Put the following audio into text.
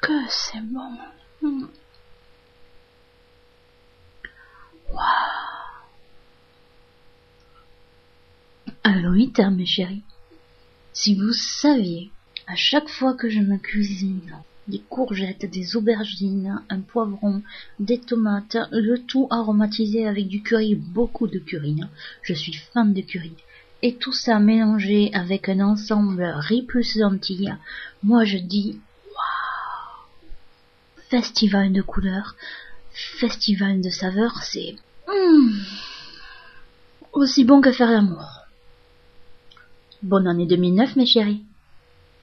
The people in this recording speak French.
Que c'est bon. Mmh. Waouh. Mes chéris, si vous saviez à chaque fois que je me cuisine, des courgettes, des aubergines, un poivron, des tomates, le tout aromatisé avec du curry, beaucoup de curry. Hein. Je suis fan de curry. Et tout ça mélangé avec un ensemble riz plus lentilles. Moi je dis waouh Festival de couleurs, festival de saveurs, c'est hmm, aussi bon que faire l'amour. Bonne année 2009 mes chéris.